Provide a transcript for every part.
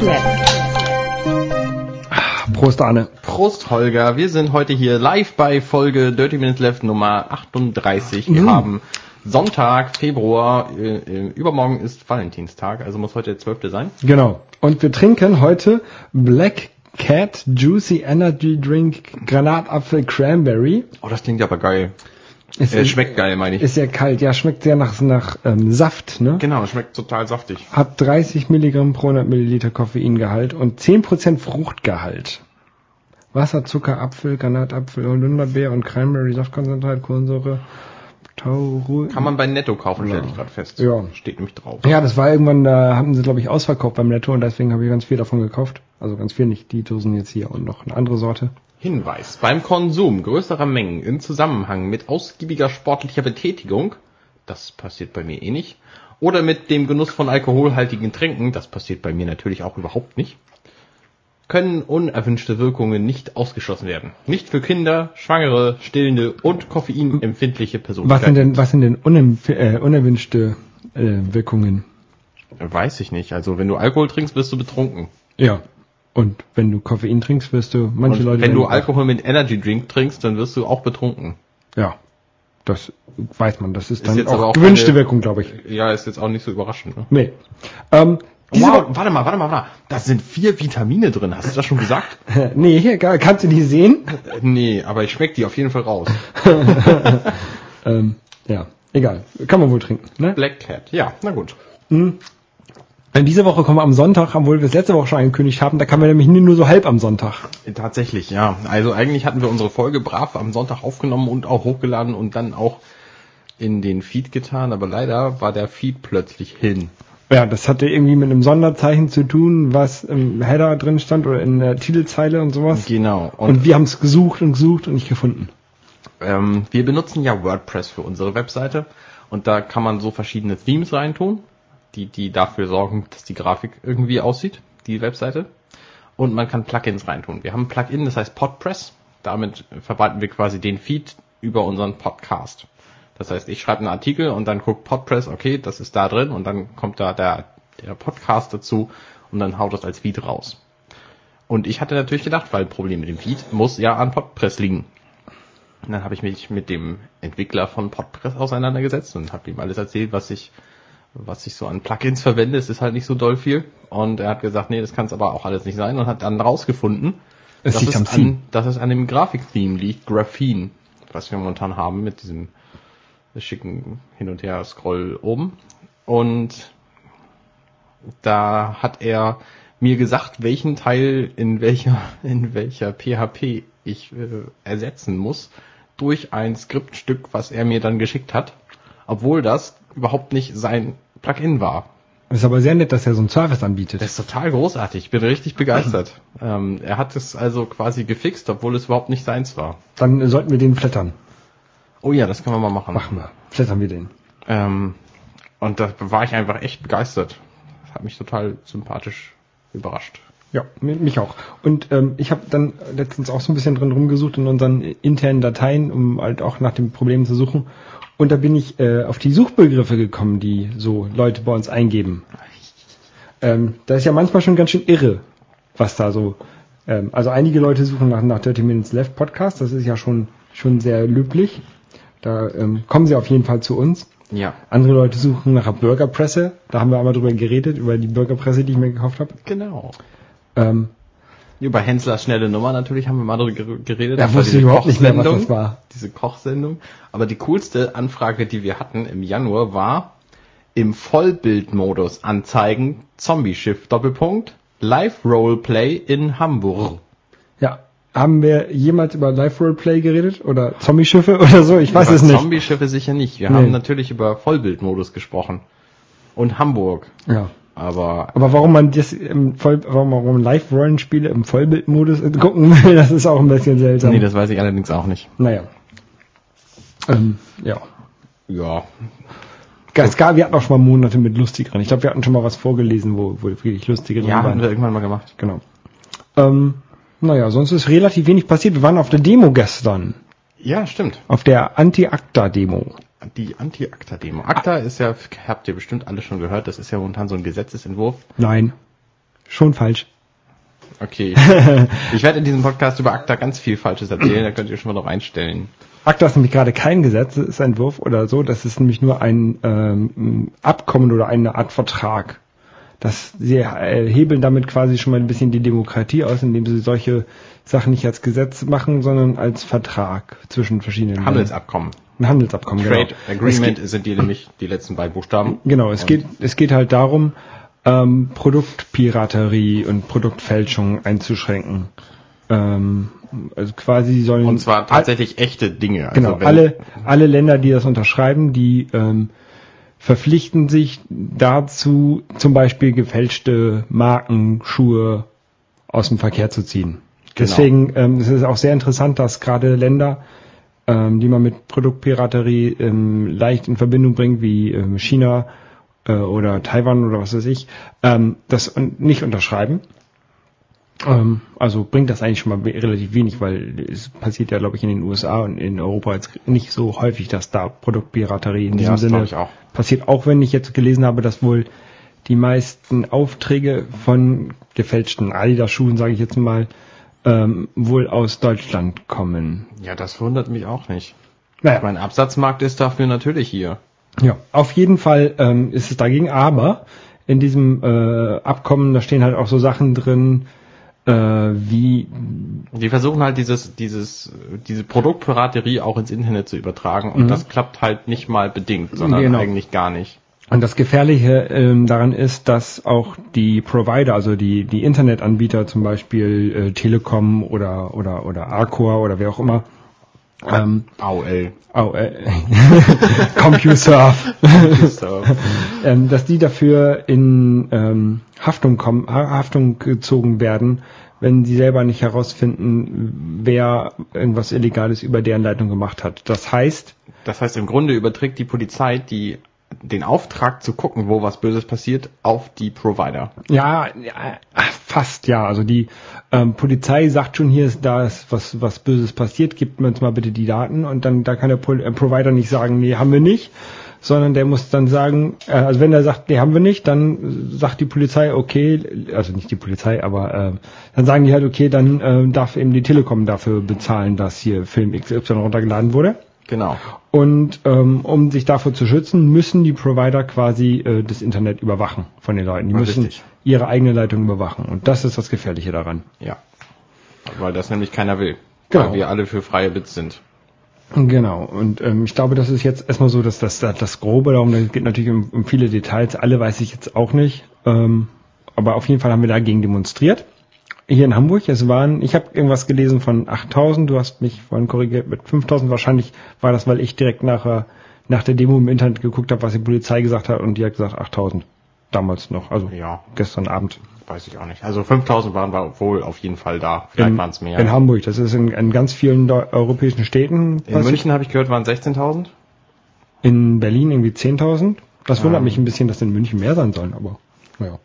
Left. Prost, Arne. Prost, Holger. Wir sind heute hier live bei Folge Dirty Minutes Left Nummer 38. Wir Mhm. haben Sonntag, Februar. Äh, äh, übermorgen ist Valentinstag, also muss heute der 12. sein. Genau. Und wir trinken heute Black Cat Juicy Energy Drink Granatapfel Cranberry. Oh, das klingt aber geil. Ist, Äh, schmeckt geil, meine ich. Ist sehr kalt. Ja, schmeckt sehr nach, nach ähm, Saft, ne? Genau, schmeckt total saftig. Hat 30 Milligramm pro 100 Milliliter Koffeingehalt und 10% Fruchtgehalt. Wasser, Zucker, Apfel, Granatapfel, Holunderbeer und Cranberry Saftkonzentrat, Kohlensäure, Tauru. Kann man bei Netto kaufen, stelle ich gerade fest. Ja. Steht nämlich drauf. Ja, das war irgendwann, da haben sie, glaube ich, ausverkauft beim Netto und deswegen habe ich ganz viel davon gekauft. Also ganz viel nicht, die Dosen jetzt hier und noch eine andere Sorte. Hinweis. Beim Konsum größerer Mengen im Zusammenhang mit ausgiebiger sportlicher Betätigung, das passiert bei mir eh nicht, oder mit dem Genuss von alkoholhaltigen Tränken, das passiert bei mir natürlich auch überhaupt nicht, können unerwünschte Wirkungen nicht ausgeschlossen werden. Nicht für Kinder, Schwangere, Stillende und koffeinempfindliche Personen. Was sind denn, was sind denn äh, unerwünschte äh, Wirkungen? Weiß ich nicht. Also wenn du Alkohol trinkst, wirst du betrunken. Ja. Und wenn du Koffein trinkst, wirst du, manche Und Leute. wenn du Alkohol mit Energy Drink trinkst, dann wirst du auch betrunken. Ja. Das weiß man. Das ist Ist dann jetzt auch, auch gewünschte keine- Wirkung, glaube ich. Ja, ist jetzt auch nicht so überraschend. Ne? Nee. Ähm, diese Wow, warte mal, warte mal, warte mal. Da sind vier Vitamine drin. Hast du das schon gesagt? Nee, hier, ka- kannst du die sehen? Äh, nee, aber ich schmeck die auf jeden Fall raus. Ähm, ja, egal. Kann man wohl trinken, ne? Black Cat. Ja, na gut. Und diese Woche kommen wir am Sonntag, obwohl wir es letzte Woche schon angekündigt haben, da kamen wir nämlich nur so halb am Sonntag. Tatsächlich, ja. Also eigentlich hatten wir unsere Folge brav am Sonntag aufgenommen und auch hochgeladen und dann auch in den Feed getan, aber leider war der Feed plötzlich hin. Ja, das hatte irgendwie mit einem Sonderzeichen zu tun, was im Header drin stand oder in der Titelzeile und sowas. Genau. Und, Und, wir haben es gesucht und gesucht und nicht gefunden. ähm, wir benutzen ja WordPress für unsere Webseite und da kann man so verschiedene Themes reintun, die, die dafür sorgen, dass die Grafik irgendwie aussieht, die Webseite. Und man kann Plugins reintun. Wir haben ein Plugin, das heißt Podpress. Damit verwalten wir quasi den Feed über unseren Podcast. Das heißt, ich schreibe einen Artikel und dann guckt Podpress, okay, das ist da drin und dann kommt da der, der Podcast dazu und dann haut das als Feed raus. Und ich hatte natürlich gedacht, weil ein Problem mit dem Feed muss ja an Podpress liegen. Und dann habe ich mich mit dem Entwickler von Podpress auseinandergesetzt und habe ihm alles erzählt, was ich, was ich so an Plugins verwende. Es ist halt nicht so doll viel. Und er hat gesagt, nee, das kann es aber auch alles nicht sein und hat dann rausgefunden, Es dass, es Theme. an, dass es an dem Grafik-Theme liegt, Graphene, was wir momentan haben mit diesem schicken Hin- und Her-Scroll oben. Und da hat er mir gesagt, welchen Teil in welcher, in welcher PHP ich äh, ersetzen muss durch ein Skriptstück, was er mir dann geschickt hat, obwohl das überhaupt nicht sein Plugin war. ist aber sehr nett, dass er so einen Service anbietet. Das ist total großartig. Ich bin richtig begeistert. ähm, er hat es also quasi gefixt, obwohl es überhaupt nicht seins war. Dann sollten wir den flattern. Oh ja, das können wir mal machen. Machen wir. Flattern wir den. Ähm, und da war ich einfach echt begeistert. Das hat mich total sympathisch überrascht. Ja, mi- mich auch. Und ähm, ich habe dann letztens auch so ein bisschen drin rumgesucht in unseren internen Dateien, um halt auch nach den Problemen zu suchen. Und da bin ich äh, auf die Suchbegriffe gekommen, die so Leute bei uns eingeben. Ähm, da ist ja manchmal schon ganz schön irre, was da so. Ähm, also einige Leute suchen nach, nach 30 Minutes Left Podcast, das ist ja schon, schon sehr löblich. Da ähm, kommen sie auf jeden Fall zu uns. Ja. Andere Leute suchen nach einer Burgerpresse. Da haben wir einmal drüber geredet, über die Burgerpresse, die ich mir gekauft habe. Genau. Ähm, Über Henslers schnelle Nummer natürlich haben wir mal darüber geredet. Da war wusste ich überhaupt nicht mehr, was das war. Diese Kochsendung. Aber die coolste Anfrage, die wir hatten im Januar, war im Vollbildmodus anzeigen, Zombie-Schiff, Doppelpunkt, Live-Roleplay in Hamburg. ja. Haben wir jemals über Live-Roleplay geredet? Oder Zombie-Schiffe oder so? Ich weiß über es nicht. Zombie-Schiffe sicher nicht. Wir Nee. haben natürlich über Vollbildmodus gesprochen. Und Hamburg. Ja. Aber Aber warum man das im Voll, warum man Live-Rollenspiele im Vollbildmodus gucken will, das ist auch ein bisschen seltsam. nee, das weiß ich allerdings auch nicht. naja. Ähm, ja. Ja. Es gab, wir hatten auch schon mal Monate mit lustigeren. Ich glaube, wir hatten schon mal was vorgelesen, wo, wo wirklich lustige drin Ja, haben waren. wir irgendwann mal gemacht. Genau. Ähm, naja, sonst ist relativ wenig passiert. Wir waren auf der Demo gestern. Ja, stimmt. Auf der Anti-Acta-Demo. Die Anti-Acta-Demo. Acta ist ja, habt ihr bestimmt alle schon gehört, das ist ja momentan so ein Gesetzesentwurf. Nein. Schon falsch. Okay. Ich werde in diesem Podcast über ACTA ganz viel Falsches erzählen, da könnt ihr schon mal drauf einstellen. ACTA ist nämlich gerade kein Gesetzesentwurf oder so, das ist nämlich nur ein ähm, Abkommen oder eine Art Vertrag. Das, sie äh, hebeln damit quasi schon mal ein bisschen die Demokratie aus, indem sie solche Sachen nicht als Gesetz machen, sondern als Vertrag zwischen verschiedenen Handelsabkommen. Ein Handelsabkommen, Trade genau. Agreement Es sind die nämlich die letzten beiden Buchstaben. geht, genau, es geht, es geht halt darum, ähm, Produktpiraterie und Produktfälschung einzuschränken. Ähm, also quasi sie sollen Und zwar tatsächlich echte Dinge. Also Genau, alle, alle Länder, die das unterschreiben, die ähm, verpflichten sich dazu, zum Beispiel gefälschte Marken, Schuhe aus dem Verkehr zu ziehen. Genau. Deswegen ähm, es ist auch sehr interessant, dass gerade Länder, ähm, die man mit Produktpiraterie ähm, leicht in Verbindung bringt, wie ähm, China äh, oder Taiwan oder was weiß ich, ähm, das nicht unterschreiben. Ähm, also bringt das eigentlich schon mal relativ wenig, weil es passiert ja, glaube ich, in den USA und in Europa jetzt nicht so häufig, dass da Produktpiraterie in Ja, diesem Sinne auch. passiert. Auch wenn ich jetzt gelesen habe, dass wohl die meisten Aufträge von gefälschten Adidas-Schuhen, sage ich jetzt mal, ähm, wohl aus Deutschland kommen. Ja, das wundert mich auch nicht. Naja, Mein Absatzmarkt ist dafür natürlich hier. Ja, auf jeden Fall ähm, ist es dagegen, aber in diesem äh, Abkommen, da stehen halt auch so Sachen drin, äh, wie, Die versuchen halt dieses, dieses, diese Produktpiraterie auch ins Internet zu übertragen und das klappt halt nicht mal bedingt, sondern Genau. eigentlich gar nicht. Und das Gefährliche ähm, daran ist, dass auch die Provider, also die, die Internetanbieter, zum Beispiel äh, Telekom oder, oder, oder Arcor oder wer auch immer, ähm, AOL. äh, CompuServe, So. ähm, dass die dafür in ähm, Haftung kommen, Ha- Haftung gezogen werden, wenn sie selber nicht herausfinden, wer irgendwas Illegales über deren Leitung gemacht hat. Das heißt, Das heißt, im Grunde überträgt die Polizei die, den Auftrag zu gucken, wo was Böses passiert, auf die Provider. ja, ja fast ja. Also die ähm, Polizei sagt schon, hier ist da ist was was Böses passiert, gibt mir uns mal bitte die Daten und dann da kann der Pol äh, Provider nicht sagen, nee, haben wir nicht, sondern der muss dann sagen, äh, also wenn er sagt, nee, haben wir nicht, dann sagt die Polizei, okay, also nicht die Polizei, aber äh, dann sagen die halt, okay, dann äh, darf eben die Telekom dafür bezahlen, dass hier Film XY runtergeladen wurde. Genau. Und ähm, um sich davor zu schützen, müssen die Provider quasi äh, das Internet überwachen von den Leuten. Die Ja, müssen richtig. ihre eigene Leitung überwachen. Und das ist das Gefährliche daran. Ja. Weil das nämlich keiner will. Genau. Weil wir alle für freie Bits sind. Genau. Und ähm, ich glaube, das ist jetzt erstmal so, dass das das Grobe darum, da geht natürlich um, um viele Details. Alle weiß ich jetzt auch nicht. Ähm, aber auf jeden Fall haben wir dagegen demonstriert. Hier in Hamburg, es waren, ich habe irgendwas gelesen von 8000, du hast mich vorhin korrigiert mit 5000, wahrscheinlich war das, weil ich direkt nachher, nach der Demo im Internet geguckt habe, was die Polizei gesagt hat und die hat gesagt 8000. Damals noch, also Ja. gestern Abend. Weiß ich auch nicht. Also 5000 waren wir wohl auf jeden Fall da. Vielleicht waren es mehr. In Hamburg, das ist in, in ganz vielen europäischen Städten. In. München habe ich gehört, waren 16.000. In Berlin irgendwie 10.000. Das wundert Ähm. mich ein bisschen, dass in München mehr sein sollen, aber naja.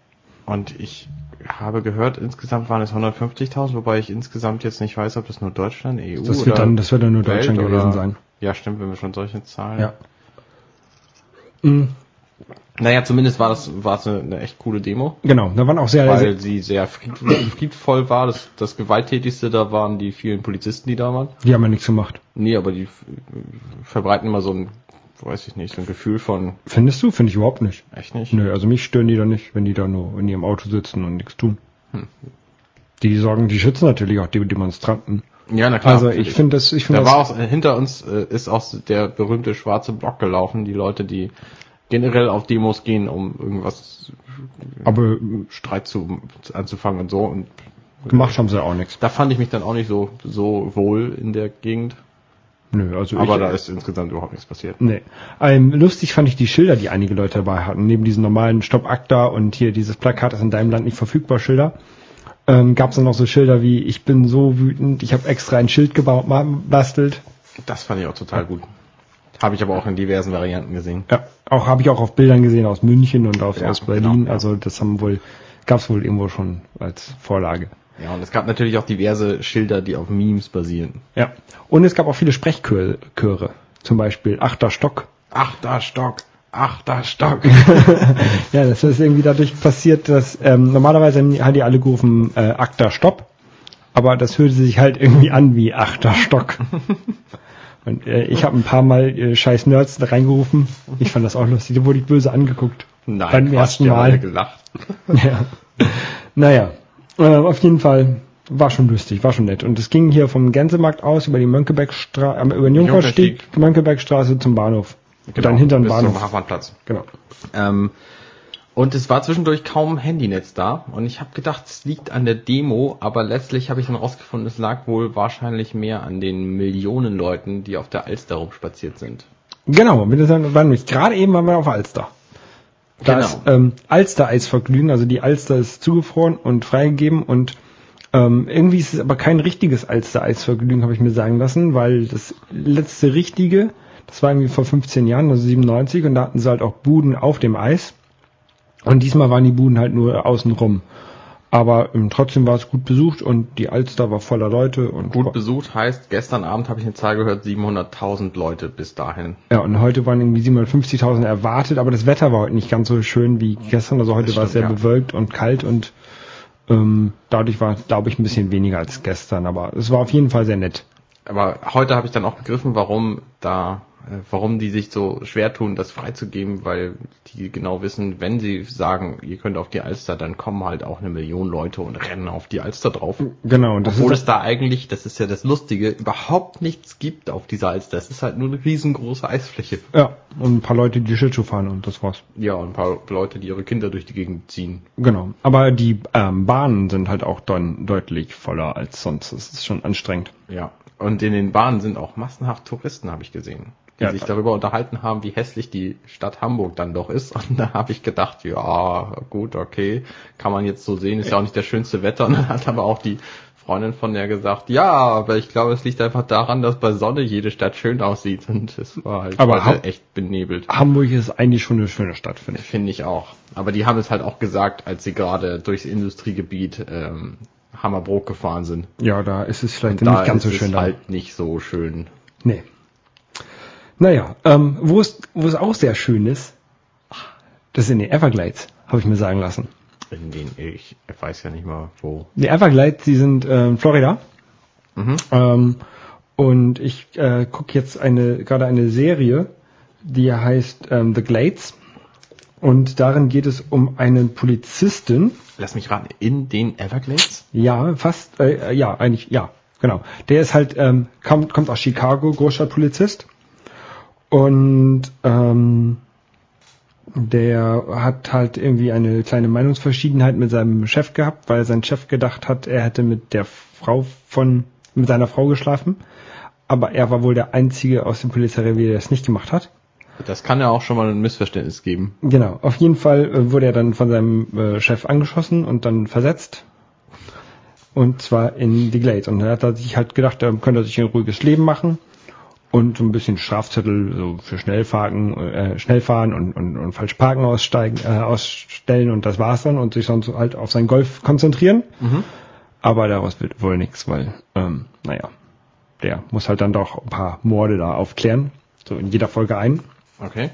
Und ich habe gehört, insgesamt waren es 150.000, wobei ich insgesamt jetzt nicht weiß, ob das nur Deutschland, EU Das oder wird dann, das wird dann nur Welt Deutschland oder- gewesen sein. Ja, stimmt, wenn wir schon solche Zahlen. Ja. Mhm. Naja, zumindest war das, war es eine, eine echt coole Demo, Genau, da waren auch sehr, weil sehr sie sehr fried, friedvoll war. Das, das gewalttätigste da waren die vielen Polizisten, die da waren. die haben ja nichts gemacht. Nee, aber die verbreiten immer so ein, weiß ich nicht, so ein Gefühl von, Findest du? Finde ich überhaupt nicht. echt nicht? Nö, also mich stören die da nicht, wenn die da nur in ihrem Auto sitzen und nichts tun. Hm. Die sorgen, die schützen natürlich auch die Demonstranten. Ja, na klar. also ich finde das, ich finde Da das, war auch, hinter uns äh, ist auch der berühmte schwarze Block gelaufen, die Leute, die generell auf Demos gehen, um irgendwas aber Streit zu, anzufangen und so. Und gemacht haben sie auch nichts. da fand ich mich dann auch nicht so, so wohl in der Gegend. Nö, also Aber ich, da ist insgesamt überhaupt nichts passiert. Nee. Ähm, lustig fand ich die Schilder, die einige Leute dabei hatten. Neben diesen normalen Stopp Akta und hier dieses Plakat ist in deinem Land nicht verfügbar Schilder. Ähm, Gab es dann noch so Schilder wie ich bin so wütend, ich habe extra ein Schild gebaut, bastelt. Das fand ich auch total gut. Habe ich aber auch in diversen Varianten gesehen. Ja, auch habe ich auch auf Bildern gesehen aus München und aus, Ja, aus Berlin. genau, ja. Also das haben wohl gab es wohl irgendwo schon als Vorlage. Ja, und es gab natürlich auch diverse Schilder, die auf Memes basieren. Ja. Und es gab auch viele Sprechchöre. Zum Beispiel Achter Stock. Achter Stock, achter Stock. ja, das ist irgendwie dadurch passiert, dass ähm, normalerweise haben die alle gerufen äh, Achter Stopp, aber das hörte sich halt irgendwie an wie achter Stock. Und äh, ich habe ein paar Mal äh, scheiß Nerds da reingerufen. Ich fand das auch lustig. Da wurde ich böse angeguckt. Nein, beim ersten Mal. gelacht. Ja. Naja, äh, auf jeden Fall war schon lustig, war schon nett. Und es ging hier vom Gänsemarkt aus über die Mönckebergstraße, äh, über den Jungfernstieg, Mönckebergstraße zum Bahnhof. Und dann hinter den Bahnhof. Zum Hafenplatz. Genau. Ähm, und es war zwischendurch kaum Handynetz da. Und ich habe gedacht, es liegt an der Demo, aber letztlich habe ich dann rausgefunden, es lag wohl wahrscheinlich mehr an den Millionen Leuten, die auf der Alster rumspaziert sind. Genau, wir waren nämlich gerade eben waren wir auf Alster. Da Genau. ist ähm, Alster-Eisverglühen, also die Alster ist zugefroren und freigegeben und ähm, irgendwie ist es aber kein richtiges Alster-Eisverglühen, habe ich mir sagen lassen, weil das letzte richtige, das war irgendwie vor 15 Jahren, also 97, und da hatten sie halt auch Buden auf dem Eis. Und diesmal waren die Buden halt nur außen rum. Aber ähm, trotzdem war es gut besucht und die Alster war voller Leute und Gut besucht heißt, gestern Abend habe ich eine Zahl gehört, 700.000 Leute bis dahin. Ja, und heute waren irgendwie 750.000 erwartet, aber das Wetter war heute nicht ganz so schön wie gestern. Also heute war es sehr ja. bewölkt und kalt und ähm, dadurch war, glaube ich, ein bisschen weniger als gestern. Aber es war auf jeden Fall sehr nett. Aber heute habe ich dann auch begriffen, warum da, warum die sich so schwer tun, das freizugeben, weil die genau wissen, wenn sie sagen, ihr könnt auf die Alster, dann kommen halt auch eine Million Leute und rennen auf die Alster drauf. Genau, und das Obwohl ist es da eigentlich, das ist ja das Lustige, überhaupt nichts gibt auf dieser Alster. Es ist halt nur eine riesengroße Eisfläche. ja und ein paar Leute, die Schlittschuh fahren und das war's. Ja, und ein paar Leute, die ihre Kinder durch die Gegend ziehen. Genau. Aber die ähm, Bahnen sind halt auch dann deutlich voller als sonst. Das ist schon anstrengend. Ja. Und in den Bahnen sind auch massenhaft Touristen, habe ich gesehen. Die Ja. sich darüber unterhalten haben, wie hässlich die Stadt Hamburg dann doch ist. Und da habe ich gedacht, ja, gut, okay, kann man jetzt so sehen, ist ja auch nicht das schönste Wetter. Und dann hat aber auch die Freundin von der gesagt, ja, aber ich glaube, es liegt einfach daran, dass bei Sonne jede Stadt schön aussieht. Und es war halt heute Ham- echt benebelt. Hamburg ist eigentlich schon eine schöne Stadt, finde ich. Finde ich auch. Aber die haben es halt auch gesagt, als sie gerade durchs Industriegebiet ähm, Hammerbrook gefahren sind. Ja, da ist es vielleicht nicht ganz so ist schön. es da. halt nicht so schön. Nee. Naja, ähm, wo es, wo es auch sehr schön ist, das ist in den Everglades, habe ich mir sagen lassen. In den ich weiß ja nicht mal wo. Die Everglades, die sind äh, in Florida. Mhm. Ähm, und ich äh, gucke jetzt eine gerade eine Serie, die heißt ähm, The Glades. Und darin geht es um einen Polizisten. Lass mich raten, in den Everglades? Ja, fast, äh, ja, eigentlich, ja, genau. Der ist halt, ähm, kommt, kommt aus Chicago, Großstadtpolizist. Und ähm, der hat halt irgendwie eine kleine Meinungsverschiedenheit mit seinem Chef gehabt, weil sein Chef gedacht hat, er hätte mit der Frau von, mit seiner Frau geschlafen. Aber er war wohl der Einzige aus dem Polizeirevier, der es nicht gemacht hat. Das kann ja auch schon mal ein Missverständnis geben. Genau, auf jeden Fall äh, wurde er dann von seinem äh, Chef angeschossen und dann versetzt. Und zwar in die Glades. Und dann hat er sich halt gedacht, da könnte er sich ein ruhiges Leben machen und so ein bisschen Strafzettel so für Schnellfahren, äh, Schnellfahren und, und, und falsch parken aussteigen, äh, ausstellen und das war's dann und sich sonst halt auf sein Golf konzentrieren. Aber daraus wird wohl nichts, weil, ähm, naja, der muss halt dann doch ein paar Morde da aufklären. So in jeder Folge ein. Okay.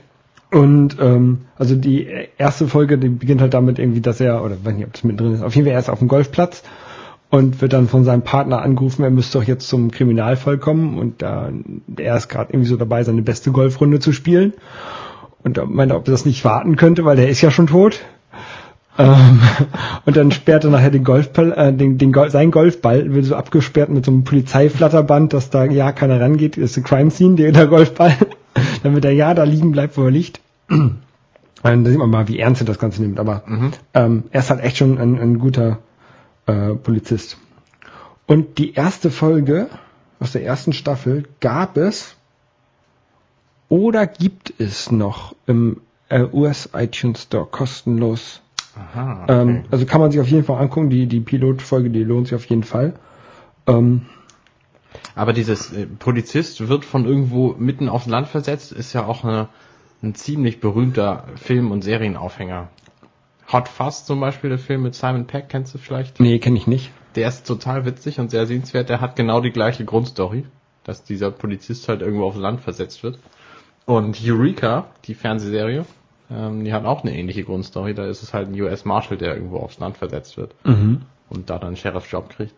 Und ähm, also die erste Folge, die beginnt halt damit irgendwie, dass er, oder weiß nicht, ob das mittendrin ist, auf jeden Fall er ist auf dem Golfplatz und wird dann von seinem Partner angerufen, er müsste doch jetzt zum Kriminalfall kommen und äh, er ist gerade irgendwie so dabei, seine beste Golfrunde zu spielen. Und er meinte, ob er das nicht warten könnte, weil der ist ja schon tot. Ähm, und dann sperrt er nachher den Golfball, äh, den, den Gol sein Golfball wird so abgesperrt mit so einem Polizeiflatterband, dass da ja keiner rangeht. Das ist ein Crime Scene, der, der Golfball. Damit er ja da liegen bleibt, wo er liegt. Und da sieht man mal, wie ernst er das Ganze nimmt. Aber ähm, er ist halt echt schon ein, ein guter äh, Polizist. Und die erste Folge aus der ersten Staffel gab es oder gibt es noch im äh, US iTunes Store kostenlos. Aha. Ähm, also kann man sich auf jeden Fall angucken. Die, die Pilotfolge, die lohnt sich auf jeden Fall. Ähm, Aber dieses äh, Polizist wird von irgendwo mitten aufs Land versetzt, ist ja auch eine, ein ziemlich berühmter Film- und Serienaufhänger. Hot Fuzz zum Beispiel, der Film mit Simon Peck, kennst du vielleicht? nee, kenne ich nicht. Der ist total witzig und sehr sehenswert. Der hat genau die gleiche Grundstory, dass dieser Polizist halt irgendwo aufs Land versetzt wird. Und Eureka, die Fernsehserie, ähm, die hat auch eine ähnliche Grundstory. Da ist es halt ein US Marshal, der irgendwo aufs Land versetzt wird Mhm. und da dann einen Sheriff-Job kriegt.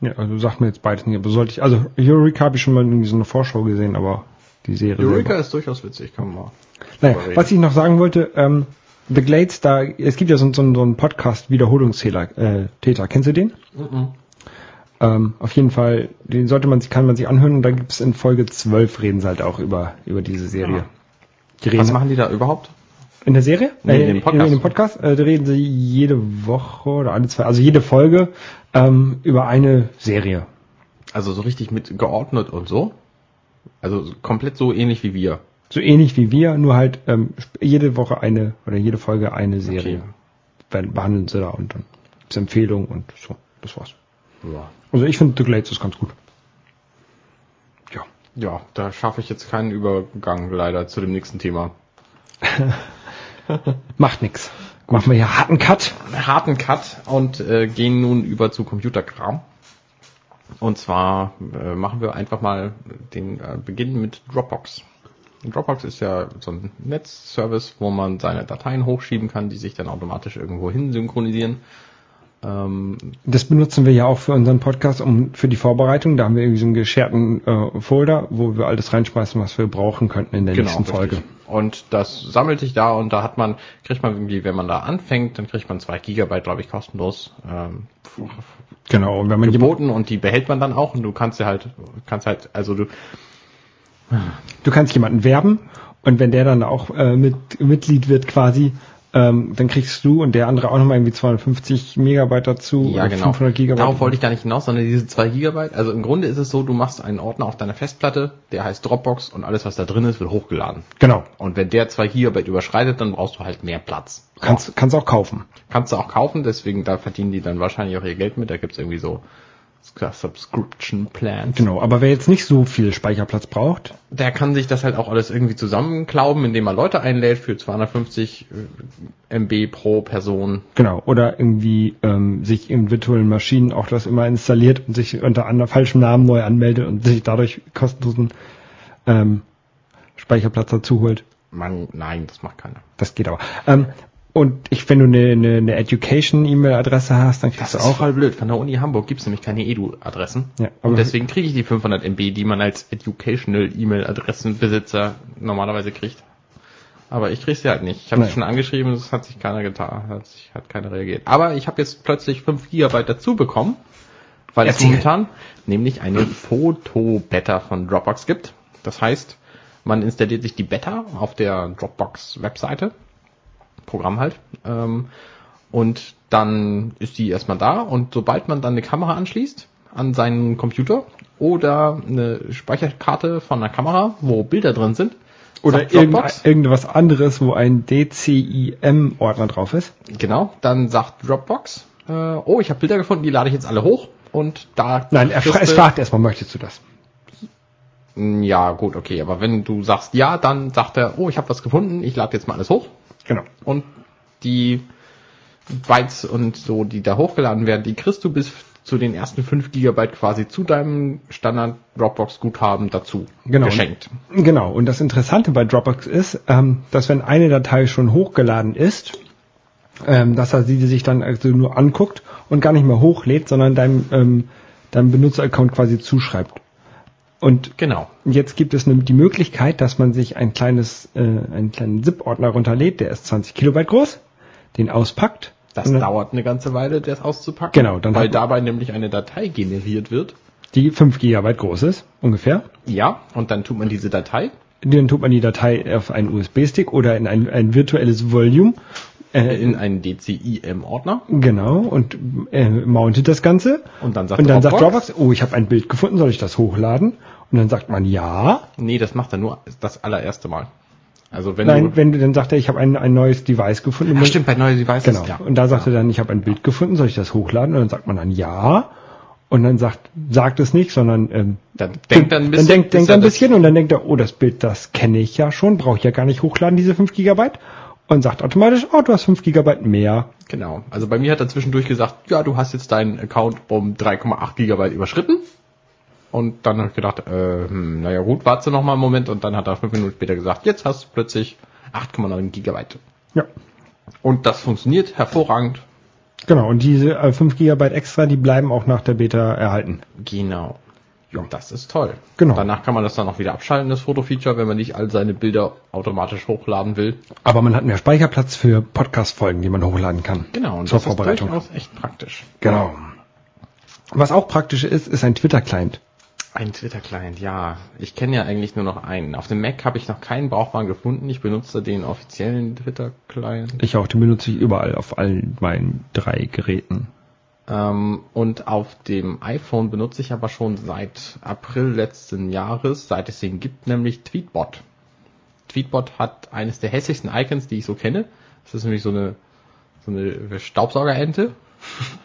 Ja, also sagt mir jetzt beides nicht. Aber sollte ich, also Eureka habe ich schon mal irgendwie so eine Vorschau gesehen, aber die Serie. Eureka selber- ist durchaus witzig, kann man mal. Naja, was ich noch sagen wollte, ähm, The Glades, da, es gibt ja so, so, so einen Podcast Wiederholungstäter, äh, Täter. Kennst du den? Ähm, auf jeden Fall, den sollte man sich, kann man sich anhören und da gibt es in Folge 12 reden sie halt auch über, über diese Serie. Die reden Was machen die da überhaupt? in der Serie? Nee, in Äh, dem Podcast. In, dem Podcast, äh, da reden sie jede Woche oder alle zwei, also jede Folge, ähm, über eine Serie. Also so richtig mit geordnet und so? Also komplett so ähnlich wie wir. So ähnlich wie wir, nur halt ähm, jede Woche eine oder jede Folge eine Serie. Okay. Behandeln sie da und dann gibt's Empfehlungen und so. Das war's. Ja. Also ich finde The Glades ist ganz gut. Ja. Ja, da schaffe ich jetzt keinen Übergang leider zu dem nächsten Thema. Macht nix. Machen wir hier harten Cut. harten Cut und äh, gehen nun über zu Computerkram. Und zwar äh, machen wir einfach mal den äh, Beginn mit Dropbox. Dropbox ist ja so ein Netzservice, wo man seine Dateien hochschieben kann, die sich dann automatisch irgendwo hin synchronisieren. Ähm, Das benutzen wir ja auch für unseren Podcast, um für die Vorbereitung. Da haben wir irgendwie so einen gescherten äh, Folder, wo wir alles reinschmeißen, was wir brauchen könnten in der nächsten Folge. richtig. Und das sammelt sich da und da hat man, kriegt man irgendwie, wenn man da anfängt, dann kriegt man zwei Gigabyte, glaube ich, kostenlos ähm, Genau. Und wenn man geboten und die behält man dann auch und du kannst ja halt, kannst halt, also du, du kannst jemanden werben und wenn der dann auch äh, mit, Mitglied wird quasi, ähm, dann kriegst du und der andere auch nochmal irgendwie 250 Megabyte dazu ja oder genau. 500 Gigabyte. Darauf wollte ich gar nicht hinaus, sondern diese zwei Gigabyte. Also im Grunde ist es so, du machst einen Ordner auf deiner Festplatte, der heißt Dropbox und alles, was da drin ist, wird hochgeladen. Genau. Und wenn der zwei Gigabyte überschreitet, dann brauchst du halt mehr Platz. Kannst, kannst auch kaufen. Kannst du auch kaufen, deswegen da verdienen die dann wahrscheinlich auch ihr Geld mit. Da gibt's irgendwie so Subscription Plans. Genau. Aber wer jetzt nicht so viel Speicherplatz braucht, Der kann sich das halt auch alles irgendwie zusammenklauben, indem er Leute einlädt für 250 äh, MB pro Person. Genau, oder irgendwie ähm, sich in virtuellen Maschinen auch das immer installiert und sich unter anderem falschem Namen neu anmeldet und sich dadurch kostenlosen ähm, Speicherplatz dazu holt. Man, nein, das macht keiner. Das geht aber. Ähm, und ich, wenn du eine, eine, eine Education-E-Mail-Adresse hast, dann kriegst Das du ist auch. voll blöd. Von der Uni Hamburg gibt's nämlich keine Edu-Adressen. Ja, aber- und deswegen kriege ich die 500 MB, die man als Educational E-Mail-Adressenbesitzer normalerweise kriegt. Aber ich krieg sie halt nicht. Ich habe Nein. schon angeschrieben, es hat sich keiner getan, hat sich hat keiner reagiert. Aber ich habe jetzt plötzlich 5 GB dazu bekommen, weil es Erzähl. momentan nämlich eine Foto-Beta von Dropbox gibt. Das heißt, man installiert sich die Beta auf der Dropbox-Webseite, Programm halt, ähm, und dann ist die erstmal da. Und sobald man dann eine Kamera anschließt an seinen Computer oder eine Speicherkarte von einer Kamera, wo Bilder drin sind, Oder irgend, irgendwas anderes, wo ein DCIM-Ordner drauf ist. genau, dann sagt Dropbox, äh, oh, ich habe Bilder gefunden, die lade ich jetzt alle hoch. Und da Nein, er fra es fragt erstmal, möchtest du das? Ja, gut, okay, aber wenn du sagst ja, dann sagt er, oh, ich habe was gefunden, ich lade jetzt mal alles hoch Genau. und die Bytes und so, die da hochgeladen werden, die kriegst du bis zu den ersten 5 Gigabyte quasi zu deinem Standard Dropbox Guthaben dazu Genau. geschenkt. Genau, und das Interessante bei Dropbox ist, ähm, dass wenn eine Datei schon hochgeladen ist, ähm, dass er sie sich dann also nur anguckt und gar nicht mehr hochlädt, sondern deinem, ähm, deinem Benutzeraccount quasi zuschreibt. Und Genau. jetzt gibt es die Möglichkeit, dass man sich ein kleines, äh, einen kleinen ZIP-Ordner runterlädt, der ist 20 Kilobyte groß, den auspackt. Das dauert eine ganze Weile, das auszupacken. Genau, dann weil dabei nämlich eine Datei generiert wird. die 5 Gigabyte groß ist, ungefähr. Ja, und dann tut man diese Datei Dann tut man die Datei auf einen USB-Stick oder in ein, ein virtuelles Volume. Äh, in einen DCIM-Ordner Genau, und äh, mountet das Ganze. und dann sagt Und dann sagt Dropbox, Dropbox, oh, ich habe ein Bild gefunden, soll ich das hochladen? Und dann sagt man ja. nee, das macht er nur das allererste Mal. Also wenn Nein, du, wenn du dann sagt er, ich habe ein, ein neues Device gefunden. Ach, stimmt, bei neue Devices, Genau. ja. Und da sagt er dann, ich habe ein Bild gefunden, soll ich das hochladen? Und dann sagt man dann ja. Und dann sagt, sagt es nicht, sondern ähm, Dann denkt er ein bisschen, Dann denkt, denkt ein bisschen und dann denkt er, oh, das Bild, das kenne ich ja schon, brauche ich ja gar nicht hochladen, diese 5 Gigabyte. Und sagt automatisch, oh, du hast 5 Gigabyte mehr. Genau. Also bei mir hat er zwischendurch gesagt, ja, du hast jetzt deinen Account um 3,8 Gigabyte überschritten. Und dann habe ich gedacht, äh, hm, naja gut, warte noch mal einen Moment. Und dann hat er fünf Minuten später gesagt, jetzt hast du plötzlich 8,9 Gigabyte. Ja. Und das funktioniert hervorragend. Genau, und diese äh, 5 Gigabyte extra, die bleiben auch nach der Beta erhalten. Genau. Ja, das ist toll. Genau. Danach kann man das dann auch wieder abschalten, das Fotofeature, wenn man nicht all seine Bilder automatisch hochladen will. Aber man hat mehr Speicherplatz für Podcast-Folgen, die man hochladen kann. Genau, und zur das Vorbereitung. ist durchaus echt praktisch. Genau. Was auch praktisch ist, ist ein Twitter-Client. Ein Twitter-Client, ja. Ich kenne ja eigentlich nur noch einen. Auf dem Mac habe ich noch keinen brauchbaren gefunden. Ich benutze den offiziellen Twitter-Client. Ich auch, den benutze ich überall auf allen meinen drei Geräten. Ähm, und auf dem iPhone benutze ich aber schon seit April letzten Jahres, seit es den gibt, nämlich Tweetbot. Tweetbot hat eines der hässlichsten Icons, die ich so kenne. Das ist nämlich so eine, so eine Staubsaugerente.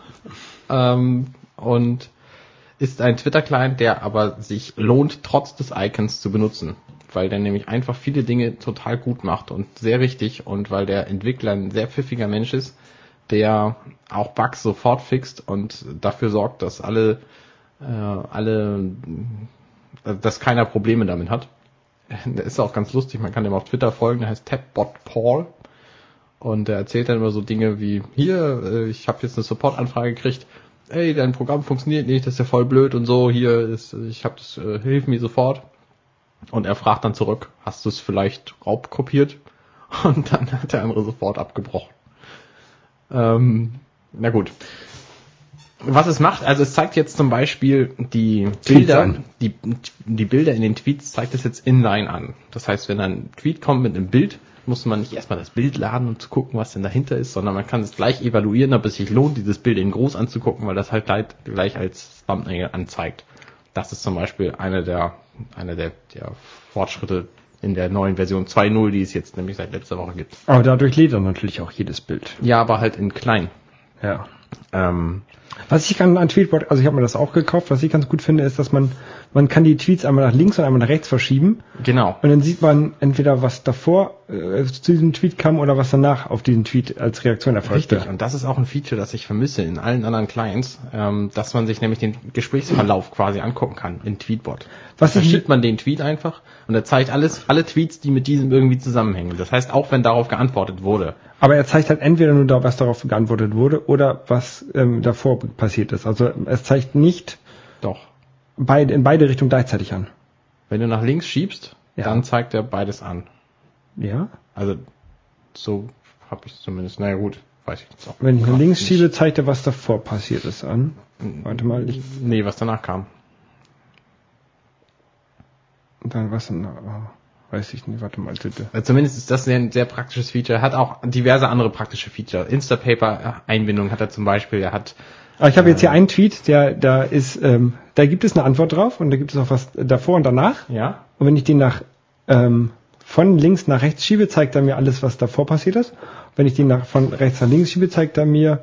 ähm, und ist ein Twitter-Client, der aber sich lohnt, trotz des Icons zu benutzen. Weil der nämlich einfach viele Dinge total gut macht und sehr richtig und weil der Entwickler ein sehr pfiffiger Mensch ist, der auch Bugs sofort fixt und dafür sorgt, dass alle, äh, alle, dass keiner Probleme damit hat. Der ist auch ganz lustig, man kann dem auf Twitter folgen, der heißt Tabbot Paul. Und er erzählt dann immer so Dinge wie, hier, äh, ich habe jetzt eine Support-Anfrage gekriegt, ey, dein Programm funktioniert nicht, das ist ja voll blöd und so, hier ist, ich habe das, äh, hilf mir sofort. Und er fragt dann zurück, hast du es vielleicht raubkopiert? Und dann hat der andere sofort abgebrochen. Ähm, na gut. Was es macht, also es zeigt jetzt zum Beispiel die Bilder, die, die Bilder in den Tweets zeigt es jetzt inline an. Das heißt, wenn ein Tweet kommt mit einem Bild, muss man nicht erstmal das Bild laden, um zu gucken, was denn dahinter ist, sondern man kann es gleich evaluieren, ob es sich lohnt, dieses Bild in groß anzugucken, weil das halt gleich, gleich als Thumbnail anzeigt. Das ist zum Beispiel einer der, einer der, der Fortschritte in der neuen Version 2.0, die es jetzt nämlich seit letzter Woche gibt. Aber dadurch lädt er natürlich auch jedes Bild. Ja, aber halt in klein. Ja. Ähm, Was ich kann an Tweetbot, also ich habe mir das auch gekauft, was ich ganz gut finde, ist, dass man, man kann die Tweets einmal nach links und einmal nach rechts verschieben genau. und dann sieht man entweder was davor äh, zu diesem Tweet kam oder was danach auf diesen Tweet als Reaktion erfolgte. Richtig, und das ist auch ein Feature, das ich vermisse in allen anderen Clients, ähm, dass man sich nämlich den Gesprächsverlauf quasi angucken kann in Tweetbot. Was da ich- schiebt man den Tweet einfach und er zeigt alles, alle Tweets, die mit diesem irgendwie zusammenhängen. Das heißt, auch wenn darauf geantwortet wurde. Aber er zeigt halt entweder nur da, was darauf geantwortet wurde oder was ähm, davor passiert ist. Also es zeigt nicht Doch. beide, in beide Richtungen gleichzeitig an. Wenn du nach links schiebst, Ja. dann zeigt er beides an. Ja? Also so habe ich zumindest. Naja gut, weiß ich jetzt auch. Wenn ich nach links nicht. schiebe, zeigt er, was davor passiert ist an. Warte mal, ich, Nee, was danach kam. dann was denn, oh, weiß ich nicht, warte mal bitte. Äh, Zumindest ist das ein sehr praktisches Feature. Hat auch diverse andere praktische Feature. Instapaper-Einbindung hat er zum Beispiel. Er hat Aber ich habe jetzt hier einen Tweet, der, da ist, ähm, da gibt es eine Antwort drauf und da gibt es auch was davor und danach. ja Und wenn ich den nach ähm, von links nach rechts schiebe, zeigt er mir alles, was davor passiert ist. Wenn ich den nach, von rechts nach links schiebe, zeigt er mir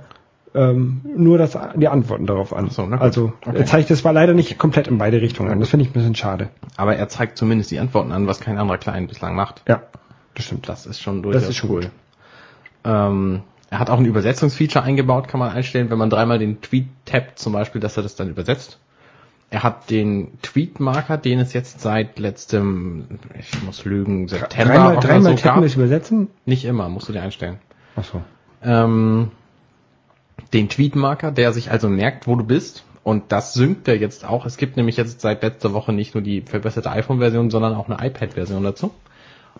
ähm, nur das, die Antworten darauf an. So, also Okay. er zeigt es zwar leider nicht komplett in beide Richtungen an. Das finde ich ein bisschen schade. Aber er zeigt zumindest die Antworten an, was kein anderer Client bislang macht. Ja, das stimmt. Das ist schon durchaus ist schon cool. Ähm, er hat auch ein Übersetzungsfeature eingebaut, kann man einstellen, wenn man dreimal den Tweet tappt, zum Beispiel, dass er das dann übersetzt. Er hat den Tweet-Marker, den es jetzt seit letztem, ich muss lügen, September Dreimal, dreimal so tappen gab. ist übersetzen? Nicht immer, musst du dir einstellen. Ach so. ähm, den Tweetmarker, der sich also merkt, wo du bist. Und das synkt er jetzt auch. Es gibt nämlich jetzt seit letzter Woche nicht nur die verbesserte iPhone-Version, sondern auch eine iPad-Version dazu.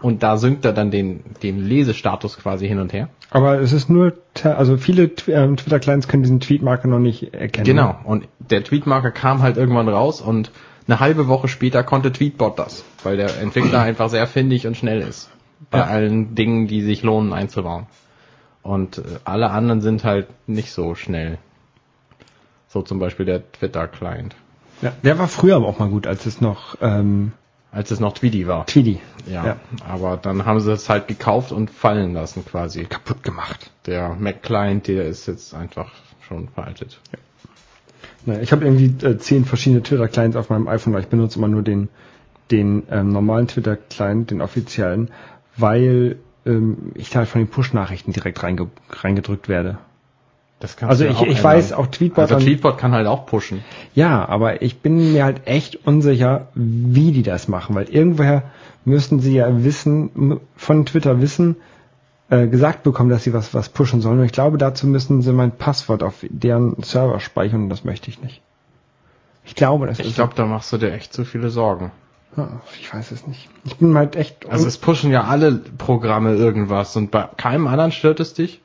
Und da synkt er dann den, den Lesestatus quasi hin und her. Aber es ist nur, also viele ähm, Twitter-Clients können diesen Tweetmarker noch nicht erkennen. Genau. Und der Tweetmarker kam halt irgendwann raus und eine halbe Woche später konnte Tweetbot das, weil der Entwickler einfach sehr findig und schnell ist. Bei Ja. allen Dingen, die sich lohnen einzubauen. Und äh, alle anderen sind halt nicht so schnell. So zum Beispiel der Twitter-Client. Ja, der war früher aber auch mal gut, als es noch ähm, Als es noch Tweety war. Tweety Ja. Ja. Aber dann haben sie es halt gekauft und fallen lassen quasi. kaputt gemacht. Der Mac-Client, der ist jetzt einfach schon veraltet. Naja, ich habe irgendwie äh, zehn verschiedene Twitter-Clients auf meinem iPhone, aber ich benutze immer nur den, den ähm, normalen Twitter-Client, den offiziellen, weil ähm, ich da halt von den Push-Nachrichten direkt reinge reingedrückt werde. Das kannst Also du ja ich, ich weiß, auch Tweetbot, Also Tweetbot kann halt auch pushen. ja, aber ich bin mir halt echt unsicher, wie die das machen, weil irgendwoher müssten sie ja wissen, von Twitter wissen, äh, gesagt bekommen, dass sie was, was pushen sollen. Und ich glaube, dazu müssen sie mein Passwort auf deren Server speichern und das möchte ich nicht. Ich glaube, das Ich ist. glaube, da machst du dir echt zu viele Sorgen. Ich weiß es nicht. Ich bin halt echt. Also es pushen ja alle Programme irgendwas und bei keinem anderen stört es dich?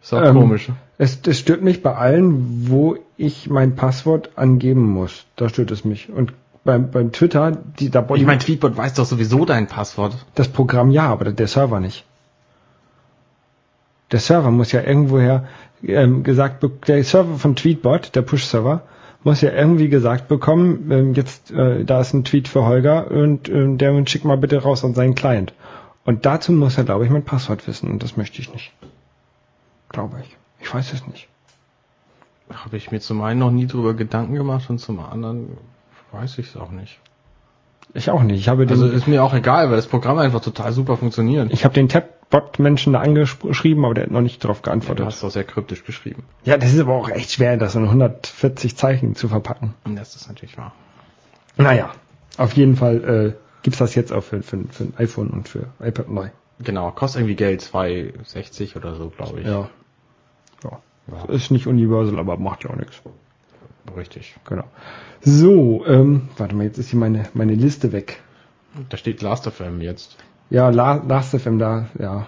Ist auch Ähm, komisch. Es, es stört mich bei allen, wo ich mein Passwort angeben muss. Da stört es mich. Und beim, beim Twitter, die, da Ich meine, Tweetbot weiß doch sowieso dein Passwort. das Programm ja, aber der Server nicht. Der Server muss ja irgendwoher ähm, gesagt, der Server von Tweetbot, der Push-Server, muss ja irgendwie gesagt bekommen, ähm, jetzt äh, da ist ein Tweet für Holger und ähm, der schick mal bitte raus an seinen Client. Und dazu muss er, glaube ich, mein Passwort wissen und das möchte ich nicht. Glaube ich. Ich weiß es nicht. Habe ich mir zum einen noch nie drüber Gedanken gemacht und zum anderen weiß ich es auch nicht. Ich auch nicht. Ich habe den, Also ist mir auch egal, weil das Programm einfach total super funktioniert. ich habe den Tabbot-Menschen da angeschrieben, aber der hat noch nicht darauf Du geantwortet. hast auch sehr kryptisch geschrieben. Ja, das ist aber auch echt schwer, das in 140 Zeichen zu verpacken. Das ist natürlich wahr. Naja, auf jeden Fall äh, gibt's das jetzt auch für, für, für ein iPhone und für iPad neu. Genau, kostet irgendwie Geld, 2,60 oder so, glaube ich. Ja. ja. Ja. Ist nicht universal, aber macht ja auch nichts. Richtig. Genau. So, ähm, warte mal, jetzt ist hier meine, meine Liste weg. Da steht Last.fm jetzt. Ja, La Last.fm da, ja.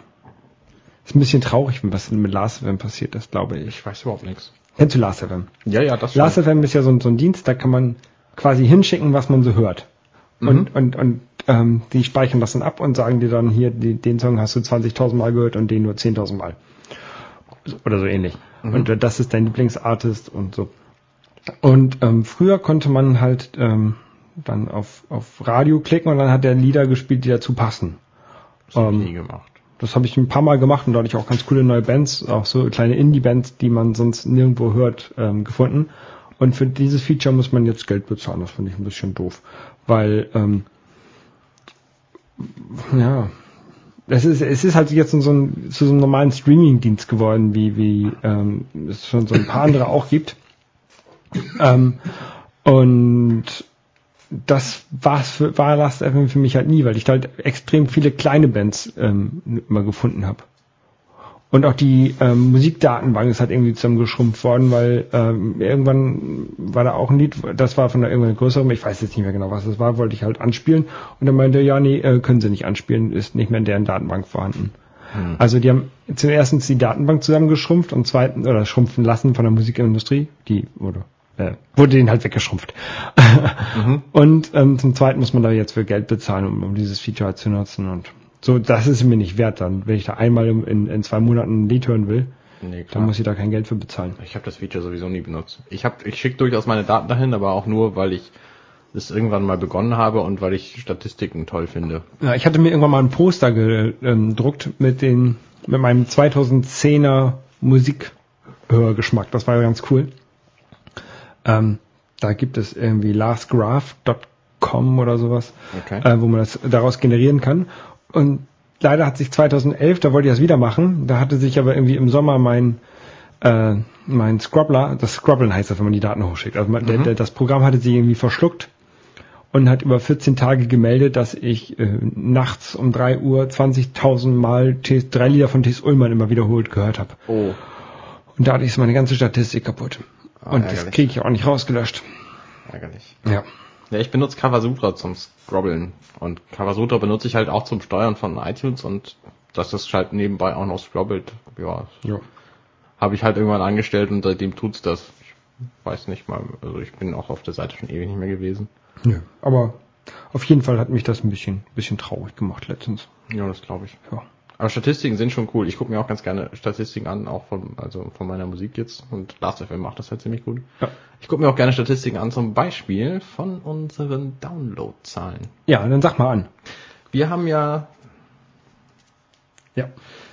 Ist ein bisschen traurig, was mit Last.fm passiert ist, glaube ich. Ich weiß überhaupt nichts. Kennst du Last.fm? Ja, ja, das schon. Last.fm ist ja so, ein- so ein Dienst, da kann man quasi hinschicken, was man so hört. Und, und, und ähm, die speichern das dann ab und sagen dir dann hier, die, den Song hast du 20.000 Mal gehört und den nur 10.000 Mal. Oder so ähnlich. Und äh, das ist dein Lieblingsartist und so. Und ähm, früher konnte man halt ähm, dann auf, auf Radio klicken und dann hat der Lieder gespielt, die dazu passen. Das hab ich ähm, nie gemacht. Das habe ich ein paar Mal gemacht und da hatte ich auch ganz coole neue Bands, auch so kleine Indie-Bands, die man sonst nirgendwo hört, ähm, gefunden. Und für dieses Feature muss man jetzt Geld bezahlen. Das finde ich ein bisschen doof. Weil, ähm, ja, es ist, es ist halt jetzt so ein, zu so einem normalen Streaming-Dienst geworden, wie, wie ähm, es schon so ein paar andere auch gibt. Ähm, und das war's für, war Last FM für mich halt nie, weil ich da halt extrem viele kleine Bands ähm, immer gefunden habe. Und auch die ähm, Musikdatenbank ist halt irgendwie zusammengeschrumpft worden, weil ähm, irgendwann war da auch ein Lied, das war von der irgendeiner größeren, ich weiß jetzt nicht mehr genau, was das war, wollte ich halt anspielen. Und dann meinte ja, nee, äh, können sie nicht anspielen, ist nicht mehr in deren Datenbank vorhanden. Also die haben zum ersten die Datenbank zusammengeschrumpft und zweitens, oder schrumpfen lassen von der Musikindustrie, die wurde, äh, wurde denen halt weggeschrumpft. Und ähm, zum zweiten muss man da jetzt für Geld bezahlen, um, um dieses Feature halt zu nutzen. Und so, das ist mir nicht wert dann. Wenn ich da einmal in, in zwei Monaten ein Lied hören will, Nee, dann klar. muss ich da kein Geld für bezahlen. Ich habe das Feature sowieso nie benutzt. Ich hab, ich schicke durchaus meine Daten dahin, aber auch nur, weil ich es irgendwann mal begonnen habe und weil ich Statistiken toll finde. Ja, ich hatte mir irgendwann mal ein Poster gedruckt mit den, mit meinem 2010er Musikhörgeschmack. Das war ja ganz cool. Ähm, da gibt es irgendwie lastgraph.com oder sowas, Okay. äh, wo man das daraus generieren kann. Und leider hat sich 2011, da wollte ich das wieder machen, da hatte sich aber irgendwie im Sommer mein äh, mein Scrubbler, das Scrubbeln heißt das, wenn man die Daten hochschickt. Also man, der, der, das Programm hatte sich irgendwie verschluckt und hat über 14 Tage gemeldet, dass ich äh, nachts um 3 Uhr 20.000 Mal T drei Lieder von T.S. Ullmann immer wiederholt gehört habe. Oh. Und dadurch ist meine ganze Statistik kaputt. Ah, und das ärgerlich. kriege ich auch nicht rausgelöscht. Ärgerlich. Ja. Ja, ich benutze Kawasutra zum Scrobbeln. Und Kawasutra benutze ich halt auch zum Steuern von iTunes und dass das halt nebenbei auch noch scrobbelt. Ja, ja. habe ich halt irgendwann angestellt und seitdem tut's das. Ich weiß nicht mal, also ich bin auch auf der Seite schon ewig nicht mehr gewesen. Nö. Aber auf jeden Fall hat mich das ein bisschen, bisschen traurig gemacht letztens. Ja, das glaube ich. Ja. Aber Statistiken sind schon cool. Ich gucke mir auch ganz gerne Statistiken an, auch von, also von meiner Musik jetzt. Und Last.fm macht das halt ziemlich gut. Ja. Ich gucke mir auch gerne Statistiken an, zum Beispiel von unseren Downloadzahlen. Ja, dann sag mal an. Wir haben ja, Ja.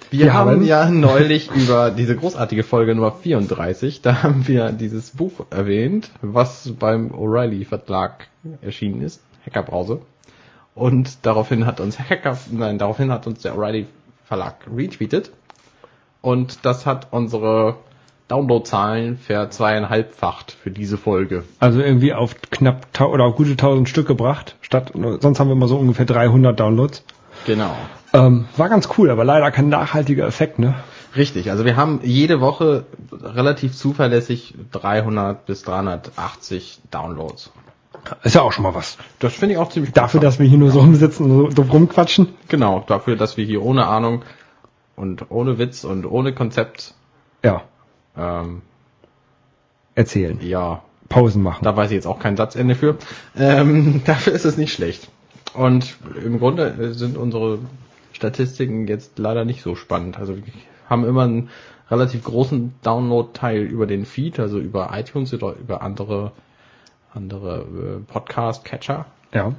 wir, Wir haben haben- ja neulich über diese großartige Folge Nummer 34, da haben wir dieses Buch erwähnt, was beim O'Reilly Verlag erschienen ist, Hackerbrause. Und daraufhin hat uns Hacker, nein, daraufhin hat uns der O'Reilly Verlag retweetet. Und das hat unsere Downloadzahlen verzweieinhalbfacht für diese Folge. Also irgendwie auf knapp oder auf gute 1000 Stück gebracht. Statt, sonst haben wir immer so ungefähr 300 Downloads. Genau. Ähm, war ganz cool, aber leider kein nachhaltiger Effekt, ne? Richtig, also wir haben jede Woche relativ zuverlässig 300 bis 380 Downloads. Ist ja auch schon mal was. Das finde ich auch ziemlich Dafür, dass wir hier nur so rumsitzen und so, rumquatschen. Genau, dafür, dass wir hier ohne Ahnung und ohne Witz und ohne Konzept, Ja, ähm, erzählen. ja, Pausen machen. da weiß ich jetzt auch kein Satzende für. Ähm, dafür ist es nicht schlecht. Und im Grunde sind unsere Statistiken jetzt leider nicht so spannend. Also wir haben immer einen relativ großen Download-Teil über den Feed, also über iTunes oder über andere andere äh, Podcast-Catcher. Ja.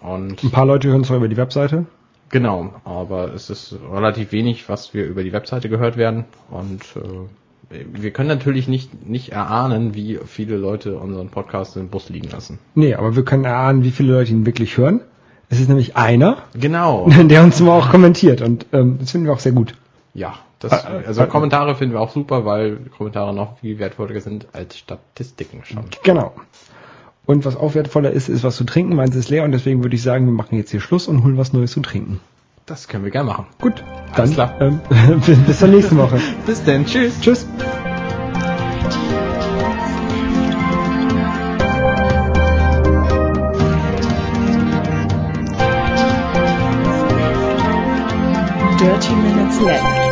Und Ein paar Leute hören zwar über die Webseite. Genau, aber es ist relativ wenig, was wir über die Webseite gehört werden. Und äh, wir können natürlich nicht, nicht erahnen, wie viele Leute unseren Podcast im Bus liegen lassen. Nee, aber wir können erahnen, wie viele Leute ihn wirklich hören. Es ist nämlich einer, Genau. der uns immer auch kommentiert und ähm, das finden wir auch sehr gut. Ja, das, Äh, äh, also Kommentare finden wir auch super, weil Kommentare noch viel wertvoller sind als Statistiken schon. Genau. Und was auch wertvoller ist, ist was zu trinken. Meins ist leer und deswegen würde ich sagen, wir machen jetzt hier Schluss und holen was Neues zu trinken. Das können wir gerne machen. Gut, Alles dann klar. Ähm, bis zur nächsten Woche. Bis denn, tschüss. Tschüss. Dirty Minutes Left.